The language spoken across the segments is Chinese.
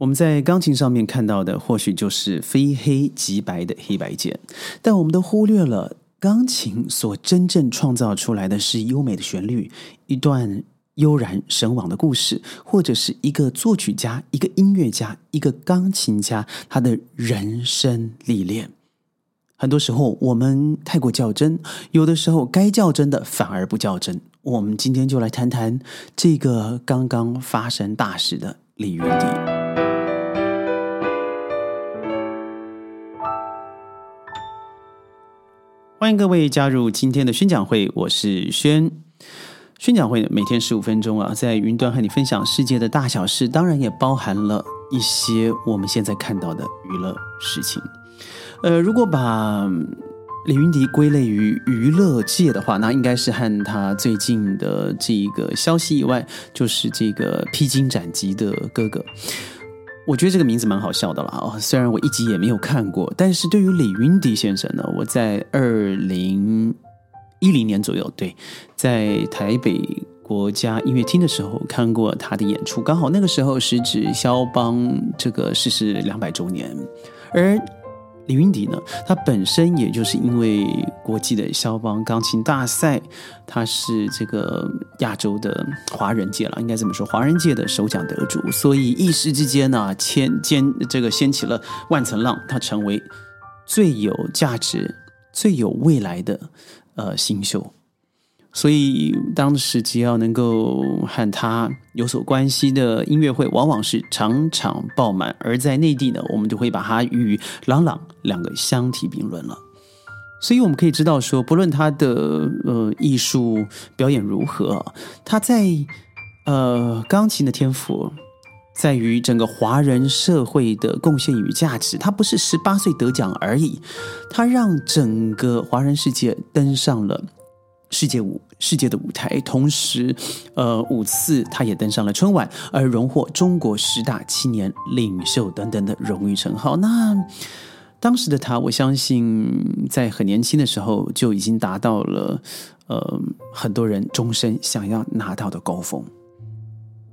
我们在钢琴上面看到的，或许就是非黑即白的黑白键，但我们都忽略了，钢琴所真正创造出来的是优美的旋律，一段悠然神往的故事，或者是一个作曲家、一个音乐家、一个钢琴家他的人生历练。很多时候我们太过较真，有的时候该较真的反而不较真。我们今天就来谈谈这个刚刚发生大事的李云迪。欢迎各位加入今天的宣讲会，我是轩。宣讲会每天十五分钟啊，在云端和你分享世界的大小事，当然也包含了一些我们现在看到的娱乐事情。呃，如果把李云迪归类于娱乐界的话，那应该是和他最近的这个消息以外，就是这个披荆斩棘的哥哥。我觉得这个名字蛮好笑的了啊，虽然我一集也没有看过，但是对于李云迪先生呢，我在二零一零年左右，对，在台北国家音乐厅的时候看过他的演出，刚好那个时候是指肖邦这个逝世两百周年，而。李云迪呢？他本身也就是因为国际的肖邦钢琴大赛，他是这个亚洲的华人界了，应该这么说，华人界的首奖得主，所以一时之间呢，千间这个掀起了万层浪，他成为最有价值、最有未来的呃新秀。所以当时只要能够和他有所关系的音乐会，往往是场场爆满。而在内地呢，我们就会把他与郎朗两个相提并论了。所以我们可以知道说，不论他的呃艺术表演如何，他在呃钢琴的天赋，在于整个华人社会的贡献与价值。他不是十八岁得奖而已，他让整个华人世界登上了。世界舞世界的舞台，同时，呃，五次他也登上了春晚，而荣获中国十大青年领袖等等的荣誉称号。那当时的他，我相信在很年轻的时候就已经达到了，呃，很多人终身想要拿到的高峰。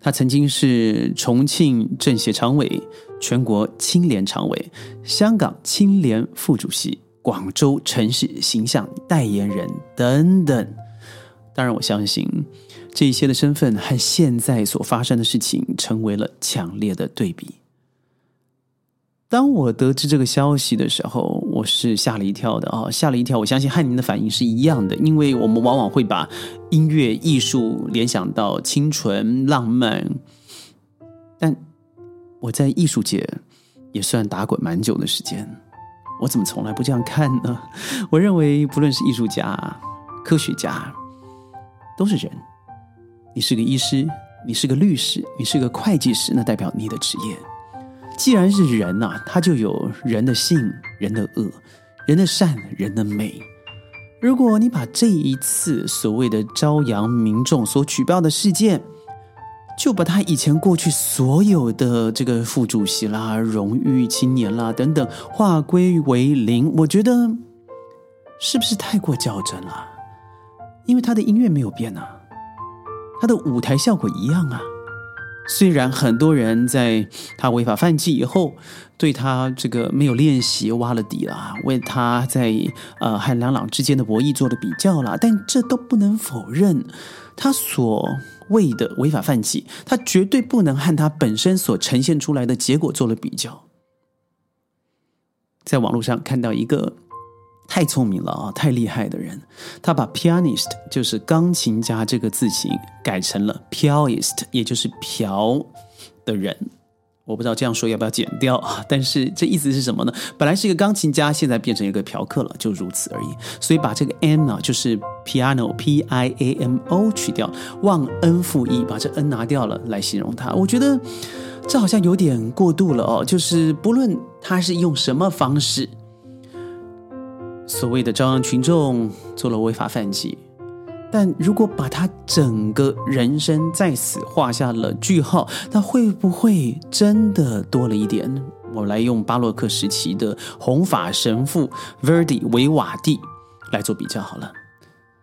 他曾经是重庆政协常委、全国青联常委、香港青联副主席。广州城市形象代言人等等，当然，我相信这一些的身份和现在所发生的事情成为了强烈的对比。当我得知这个消息的时候，我是吓了一跳的啊，吓了一跳。我相信汉宁的反应是一样的，因为我们往往会把音乐艺术联想到清纯浪漫，但我在艺术界也算打滚蛮久的时间。我怎么从来不这样看呢？我认为，不论是艺术家、科学家，都是人。你是个医师，你是个律师，你是个会计师，那代表你的职业。既然是人呐，他就有人的性、人的恶、人的善、人的美。如果你把这一次所谓的朝阳民众所举报的事件，就把他以前过去所有的这个副主席啦、荣誉青年啦等等划归为零，我觉得是不是太过较真了？因为他的音乐没有变啊，他的舞台效果一样啊。虽然很多人在他违法犯纪以后，对他这个没有练习挖了底啦，为他在呃和朗朗之间的博弈做了比较啦，但这都不能否认他所。为的违法犯纪，他绝对不能和他本身所呈现出来的结果做了比较。在网络上看到一个太聪明了啊，太厉害的人，他把 pianist 就是钢琴家这个字形改成了 pianist，也就是嫖的人。我不知道这样说要不要剪掉啊？但是这意思是什么呢？本来是一个钢琴家，现在变成一个嫖客了，就如此而已。所以把这个 m 呢，就是 piano p i a m o 去掉，忘恩负义，把这 n 拿掉了来形容他。我觉得这好像有点过度了哦。就是不论他是用什么方式，所谓的朝阳群众做了违法犯纪。但如果把他整个人生在此画下了句号，那会不会真的多了一点？我来用巴洛克时期的红发神父 Verdi 维瓦蒂来做比较好了。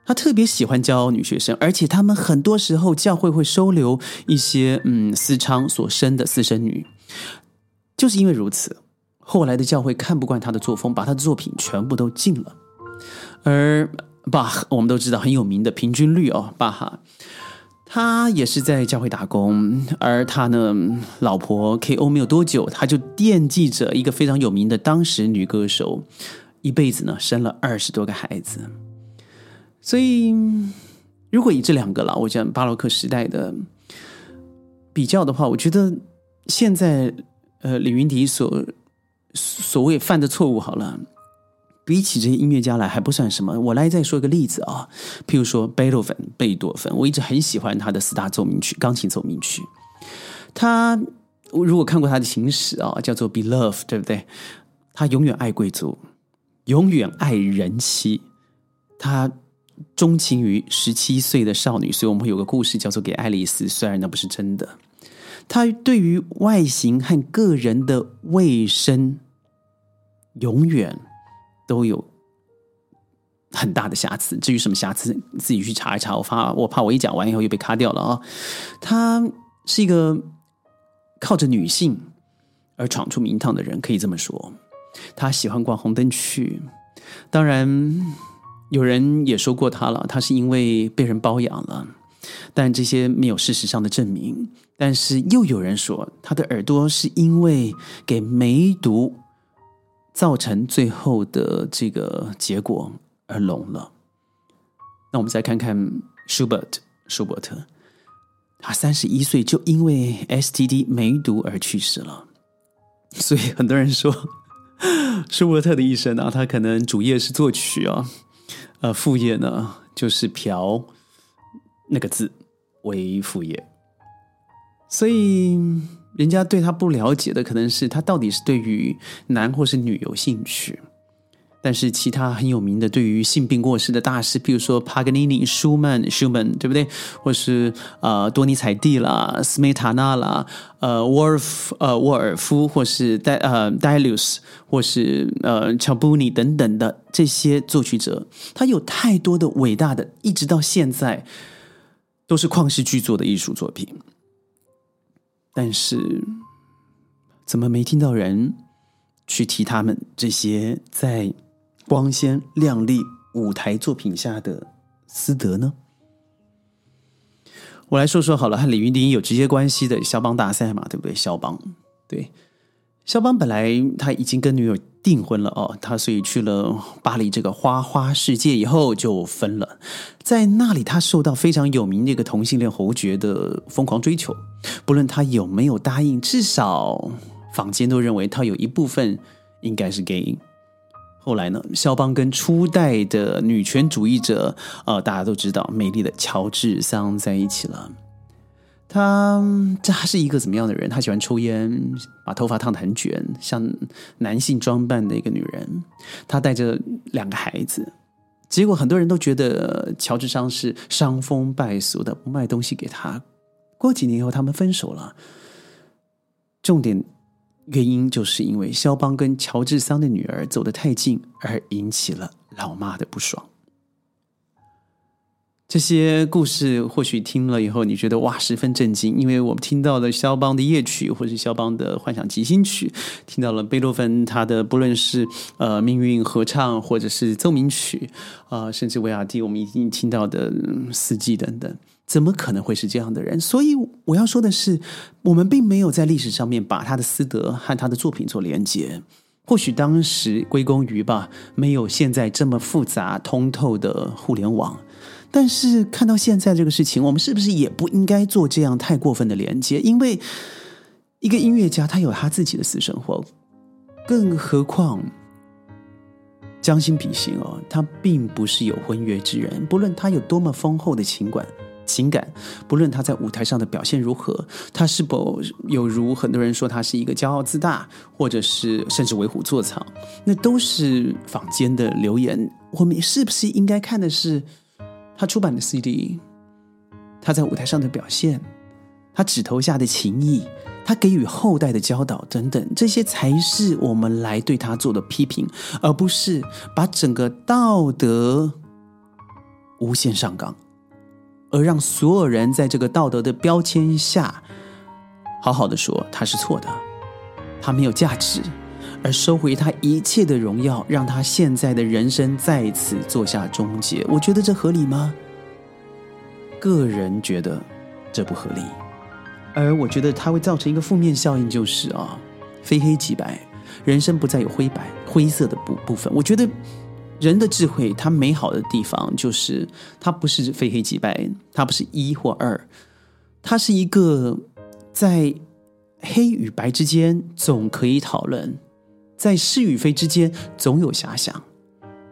他特别喜欢教女学生，而且他们很多时候教会会收留一些嗯私娼所生的私生女。就是因为如此，后来的教会看不惯他的作风，把他的作品全部都禁了。而巴，我们都知道很有名的平均律哦，巴哈，他也是在教会打工，而他呢，老婆 K.O. 没有多久，他就惦记着一个非常有名的当时女歌手，一辈子呢生了二十多个孩子。所以，如果以这两个了，我讲巴洛克时代的比较的话，我觉得现在呃李云迪所所谓犯的错误，好了。比起这些音乐家来还不算什么。我来再说一个例子啊，譬如说贝多芬，贝多芬，我一直很喜欢他的四大奏鸣曲，钢琴奏鸣曲。他我如果看过他的情史啊，叫做《Beloved》，对不对？他永远爱贵族，永远爱人妻，他钟情于十七岁的少女，所以我们会有个故事叫做《给爱丽丝》，虽然那不是真的。他对于外形和个人的卫生，永远。都有很大的瑕疵。至于什么瑕疵，自己去查一查。我怕我怕我一讲完以后又被卡掉了啊！他是一个靠着女性而闯出名堂的人，可以这么说。他喜欢逛红灯区，当然有人也说过他了，他是因为被人包养了，但这些没有事实上的证明。但是又有人说他的耳朵是因为给梅毒。造成最后的这个结果而聋了。那我们再看看 Schubert，舒伯特，他三十一岁就因为 STD 梅毒而去世了。所以很多人说，舒伯特的一生啊，他可能主业是作曲啊，呃，副业呢就是嫖那个字为副业。所以。人家对他不了解的可能是他到底是对于男或是女有兴趣，但是其他很有名的对于性病过世的大师，比如说帕格尼尼、舒曼、舒曼，对不对？或是呃多尼采蒂啦、斯梅塔纳啦、呃沃尔夫、呃沃尔夫，或是戴呃戴鲁斯，或是呃乔布尼等等的这些作曲者，他有太多的伟大的，一直到现在都是旷世巨作的艺术作品。但是，怎么没听到人去提他们这些在光鲜亮丽舞台作品下的私德呢？我来说说好了，和李云迪有直接关系的肖邦大赛嘛，对不对？肖邦，对。肖邦本来他已经跟女友订婚了哦，他所以去了巴黎这个花花世界以后就分了，在那里他受到非常有名的一个同性恋侯爵的疯狂追求，不论他有没有答应，至少坊间都认为他有一部分应该是 gay。后来呢，肖邦跟初代的女权主义者，呃，大家都知道美丽的乔治桑在一起了。他这他是一个怎么样的人？他喜欢抽烟，把头发烫得很卷，像男性装扮的一个女人。他带着两个孩子，结果很多人都觉得乔治桑是伤风败俗的，不卖东西给他。过几年以后，他们分手了。重点原因就是因为肖邦跟乔治桑的女儿走得太近，而引起了老妈的不爽。这些故事或许听了以后，你觉得哇十分震惊，因为我们听到了肖邦的夜曲，或是肖邦的幻想即兴曲，听到了贝多芬他的不论是呃命运合唱，或者是奏鸣曲啊，甚至维尔蒂我们已经听到的四季等等，怎么可能会是这样的人？所以我要说的是，我们并没有在历史上面把他的私德和他的作品做连接，或许当时归功于吧，没有现在这么复杂通透的互联网。但是看到现在这个事情，我们是不是也不应该做这样太过分的连接？因为一个音乐家他有他自己的私生活，更何况将心比心哦，他并不是有婚约之人。不论他有多么丰厚的情感情感，不论他在舞台上的表现如何，他是否有如很多人说他是一个骄傲自大，或者是甚至为虎作伥，那都是坊间的流言。我们是不是应该看的是？他出版的 CD，他在舞台上的表现，他指头下的情谊，他给予后代的教导等等，这些才是我们来对他做的批评，而不是把整个道德无限上纲，而让所有人在这个道德的标签下，好好的说他是错的，他没有价值，而收回他一切的荣耀，让他现在的人生再次做下终结。我觉得这合理吗？个人觉得这不合理，而我觉得它会造成一个负面效应，就是啊，非黑即白，人生不再有灰白、灰色的部部分。我觉得人的智慧，它美好的地方就是它不是非黑即白，它不是一或二，它是一个在黑与白之间总可以讨论，在是与非之间总有遐想，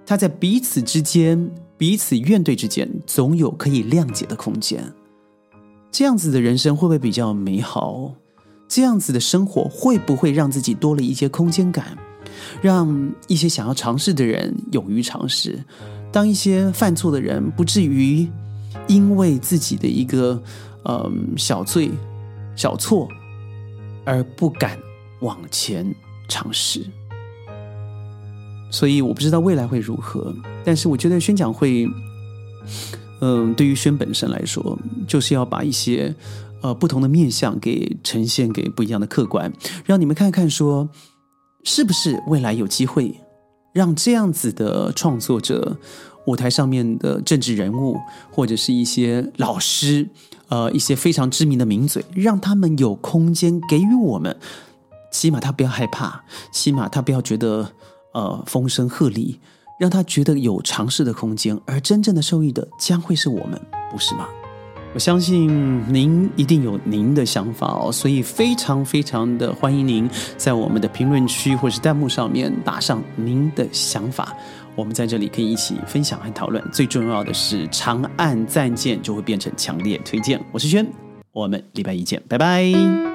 它在彼此之间。彼此怨对之间，总有可以谅解的空间。这样子的人生会不会比较美好？这样子的生活会不会让自己多了一些空间感，让一些想要尝试的人勇于尝试？当一些犯错的人不至于因为自己的一个嗯小罪、小错而不敢往前尝试？所以我不知道未来会如何，但是我觉得宣讲会，嗯，对于宣本身来说，就是要把一些呃不同的面相给呈现给不一样的客观，让你们看看说，是不是未来有机会让这样子的创作者、舞台上面的政治人物，或者是一些老师，呃，一些非常知名的名嘴，让他们有空间给予我们，起码他不要害怕，起码他不要觉得。呃，风声鹤唳，让他觉得有尝试的空间，而真正的受益的将会是我们，不是吗？我相信您一定有您的想法哦，所以非常非常的欢迎您在我们的评论区或是弹幕上面打上您的想法，我们在这里可以一起分享和讨论。最重要的是，长按赞键就会变成强烈推荐。我是轩，我们礼拜一见，拜拜。